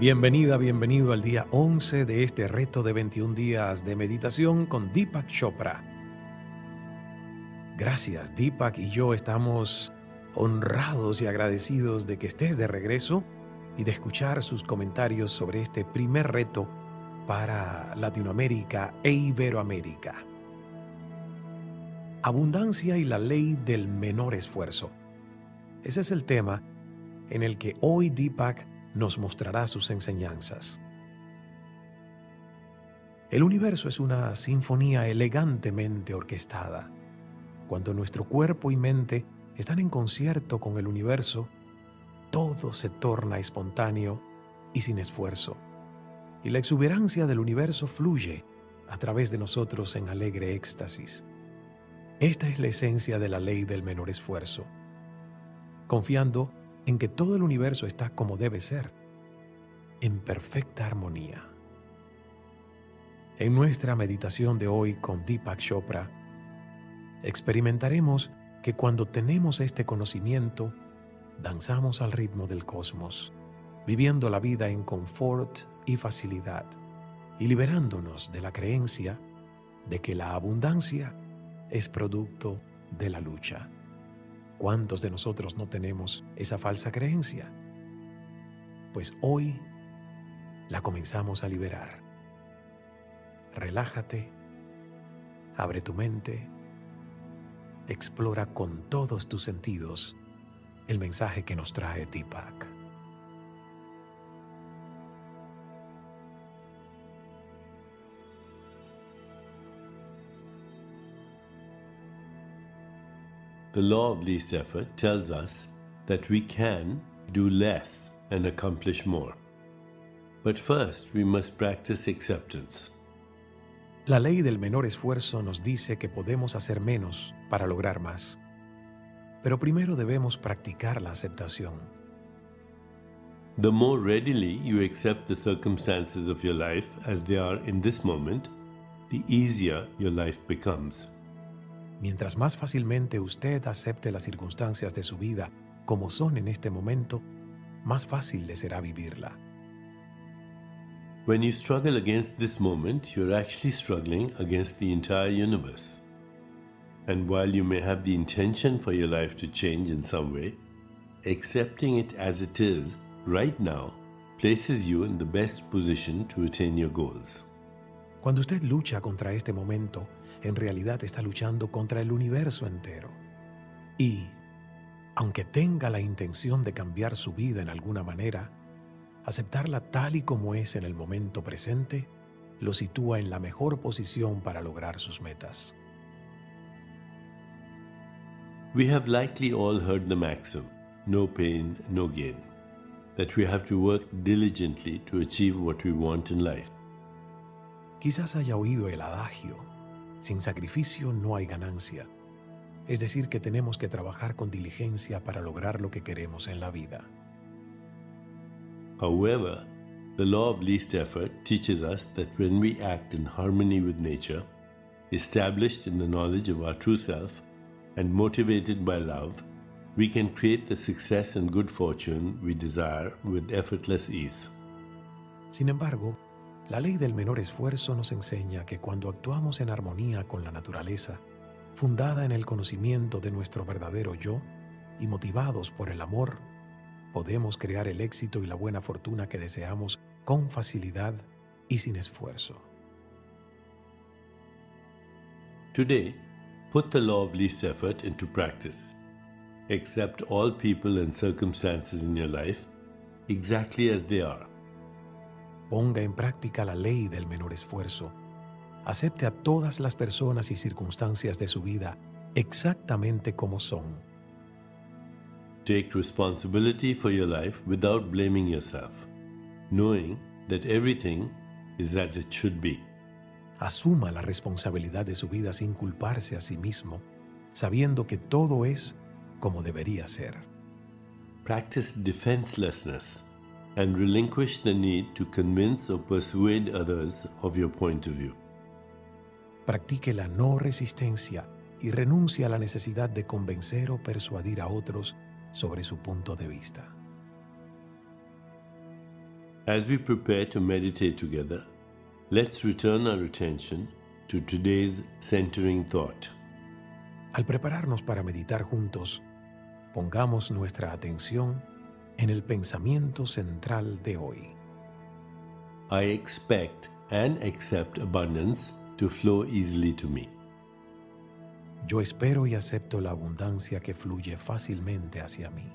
Bienvenida, bienvenido al día 11 de este reto de 21 días de meditación con Deepak Chopra. Gracias, Deepak y yo estamos honrados y agradecidos de que estés de regreso y de escuchar sus comentarios sobre este primer reto para Latinoamérica e Iberoamérica. Abundancia y la ley del menor esfuerzo. Ese es el tema en el que hoy Deepak nos mostrará sus enseñanzas. El universo es una sinfonía elegantemente orquestada. Cuando nuestro cuerpo y mente están en concierto con el universo, todo se torna espontáneo y sin esfuerzo. Y la exuberancia del universo fluye a través de nosotros en alegre éxtasis. Esta es la esencia de la ley del menor esfuerzo. Confiando en que todo el universo está como debe ser, en perfecta armonía. En nuestra meditación de hoy con Deepak Chopra, experimentaremos que cuando tenemos este conocimiento, danzamos al ritmo del cosmos, viviendo la vida en confort y facilidad, y liberándonos de la creencia de que la abundancia es producto de la lucha. ¿Cuántos de nosotros no tenemos esa falsa creencia? Pues hoy la comenzamos a liberar. Relájate, abre tu mente, explora con todos tus sentidos el mensaje que nos trae Tipak. The law of least effort tells us that we can do less and accomplish more. But first, we must practice acceptance. La ley del menor esfuerzo nos dice que podemos hacer menos para lograr más. Pero primero debemos practicar la aceptación. The more readily you accept the circumstances of your life as they are in this moment, the easier your life becomes. Mientras más fácilmente usted acepte las circunstancias de su vida como son en este momento, más fácil le será vivirla. When you struggle against this moment, you're actually struggling against the entire universe. And while you may have the intention for your life to change in some way, accepting it as it is right now places you in the best position to attain your goals. Cuando usted lucha contra este momento, en realidad está luchando contra el universo entero. Y, aunque tenga la intención de cambiar su vida en alguna manera, aceptarla tal y como es en el momento presente lo sitúa en la mejor posición para lograr sus metas. We have likely all heard the maxim, no pain, no gain, that we have to work diligently to achieve what we want in life. Quizás haya oído el adagio, sin sacrificio no hay ganancia. Es decir, que tenemos que trabajar con diligencia para lograr lo que queremos en la vida. However, the law of least effort teaches us that when we act in harmony with nature, established in the knowledge of our true self, and motivated by love, we can create the success and good fortune we desire with effortless ease. Sin embargo, la ley del menor esfuerzo nos enseña que cuando actuamos en armonía con la naturaleza, fundada en el conocimiento de nuestro verdadero yo y motivados por el amor, podemos crear el éxito y la buena fortuna que deseamos con facilidad y sin esfuerzo. Today, put the law of least effort into practice. Accept all people and circumstances in your life exactly as they are. Ponga en práctica la ley del menor esfuerzo. Acepte a todas las personas y circunstancias de su vida exactamente como son. Take responsibility for your life without blaming yourself, knowing that everything is as it should be. Asuma la responsabilidad de su vida sin culparse a sí mismo, sabiendo que todo es como debería ser. Practice defenselessness and relinquish the need to convince or persuade others of your point of view. Practique la no resistencia y renuncie a la necesidad de convencer o persuadir a otros sobre su punto de vista. As we prepare to meditate together, let's return our attention to today's centering thought. Al prepararnos para meditar juntos, pongamos nuestra atención en el pensamiento central de hoy. I expect and accept abundance to flow easily to me. Yo espero y acepto la abundancia que fluye fácilmente hacia mí.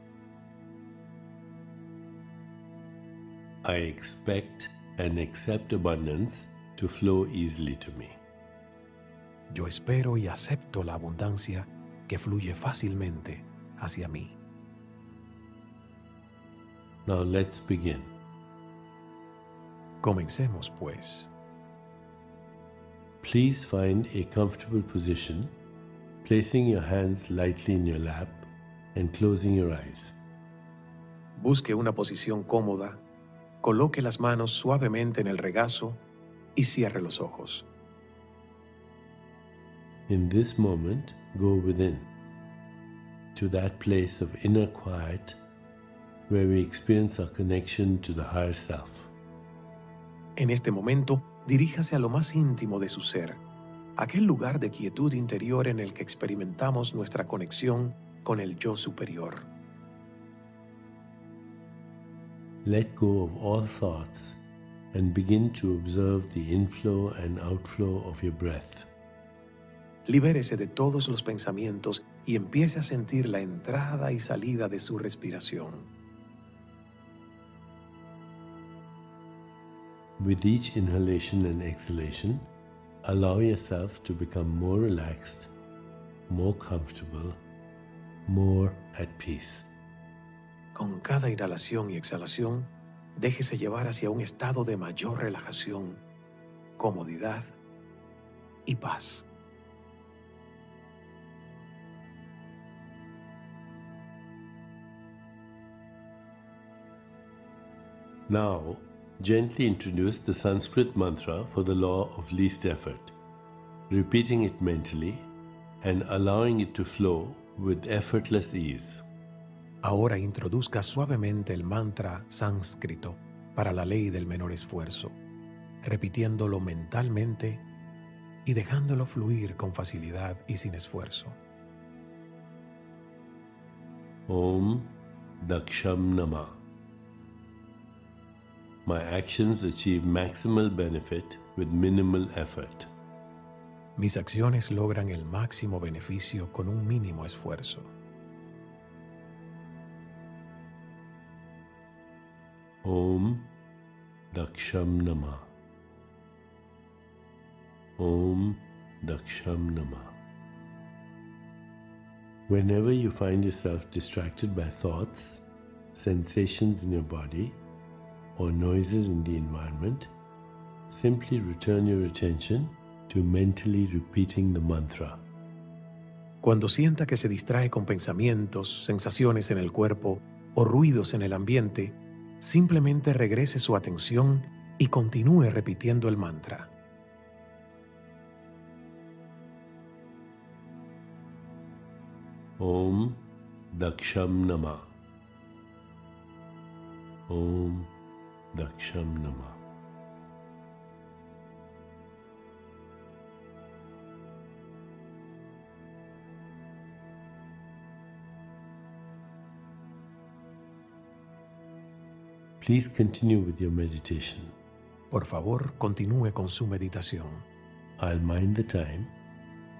I expect and accept abundance to flow easily to me. Yo espero y acepto la abundancia que fluye fácilmente hacia mí. Now let's begin. Comencemos pues. Please find a comfortable position, placing your hands lightly in your lap and closing your eyes. Busque una posición cómoda, coloque las manos suavemente en el regazo y cierre los ojos. In this moment, go within to that place of inner quiet where we experience our connection to the higher self. En este momento, diríjase a lo más íntimo de su ser, aquel lugar de quietud interior en el que experimentamos nuestra conexión con el yo superior. Let go of all thoughts and begin to observe the inflow and outflow of your breath. Libérese de todos los pensamientos y empiece a sentir la entrada y salida de su respiración. With each inhalation and exhalation, allow yourself to become more relaxed, more comfortable, more at peace. Con cada inhalación y exhalación, déjese llevar hacia un estado de mayor relajación, comodidad y paz. Now, gently introduce the Sanskrit mantra for the law of least effort, repeating it mentally and allowing it to flow with effortless ease. Ahora introduzca suavemente el mantra sánscrito para la ley del menor esfuerzo, repitiéndolo mentalmente y dejándolo fluir con facilidad y sin esfuerzo. Om Daksham Nama. My actions achieve maximal benefit with minimal effort. Mis acciones logran el máximo beneficio con un mínimo esfuerzo. Om Daksham Nama. Om Daksham Nama. Whenever you find yourself distracted by thoughts, sensations in your body, or noises in the environment, simply return your attention to mentally repeating the mantra. Cuando sienta que se distrae con pensamientos, sensaciones en el cuerpo o ruidos en el ambiente, simplemente regrese su atención y continúe repitiendo el mantra. Om Daksham Nama. Om Daksham Nama. Please continue with your meditation. Por favor, continúe con su meditación. I'll mind the time,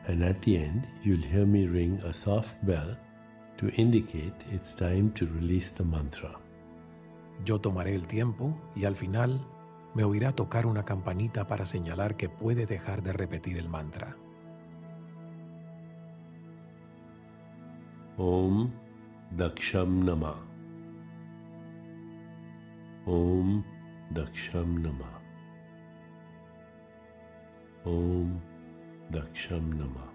and at the end, you'll hear me ring a soft bell to indicate it's time to release the mantra. Yo tomaré el tiempo y al final me oirá tocar una campanita para señalar que puede dejar de repetir el mantra. Om Daksham Nama. Om Daksham Nama. Om Daksham Nama.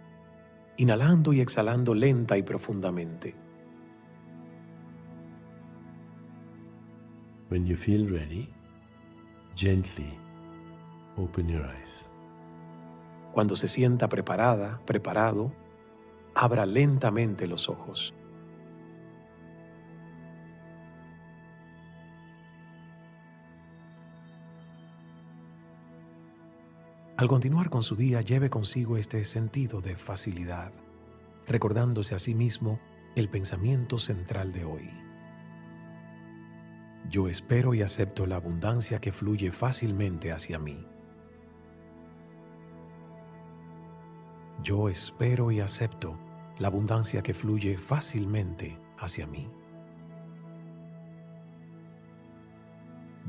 inhalando y exhalando lenta y profundamente. When you feel ready, gently open your eyes. Cuando se sienta preparada, preparado, abra lentamente los ojos. Al continuar con su día, lleve consigo este sentido de facilidad, recordándose a sí mismo el pensamiento central de hoy. Yo espero y acepto la abundancia que fluye fácilmente hacia mí. Yo espero y acepto la abundancia que fluye fácilmente hacia mí.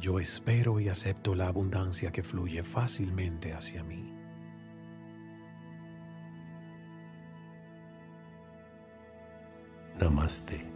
Yo espero y acepto la abundancia que fluye fácilmente hacia mí. Namaste.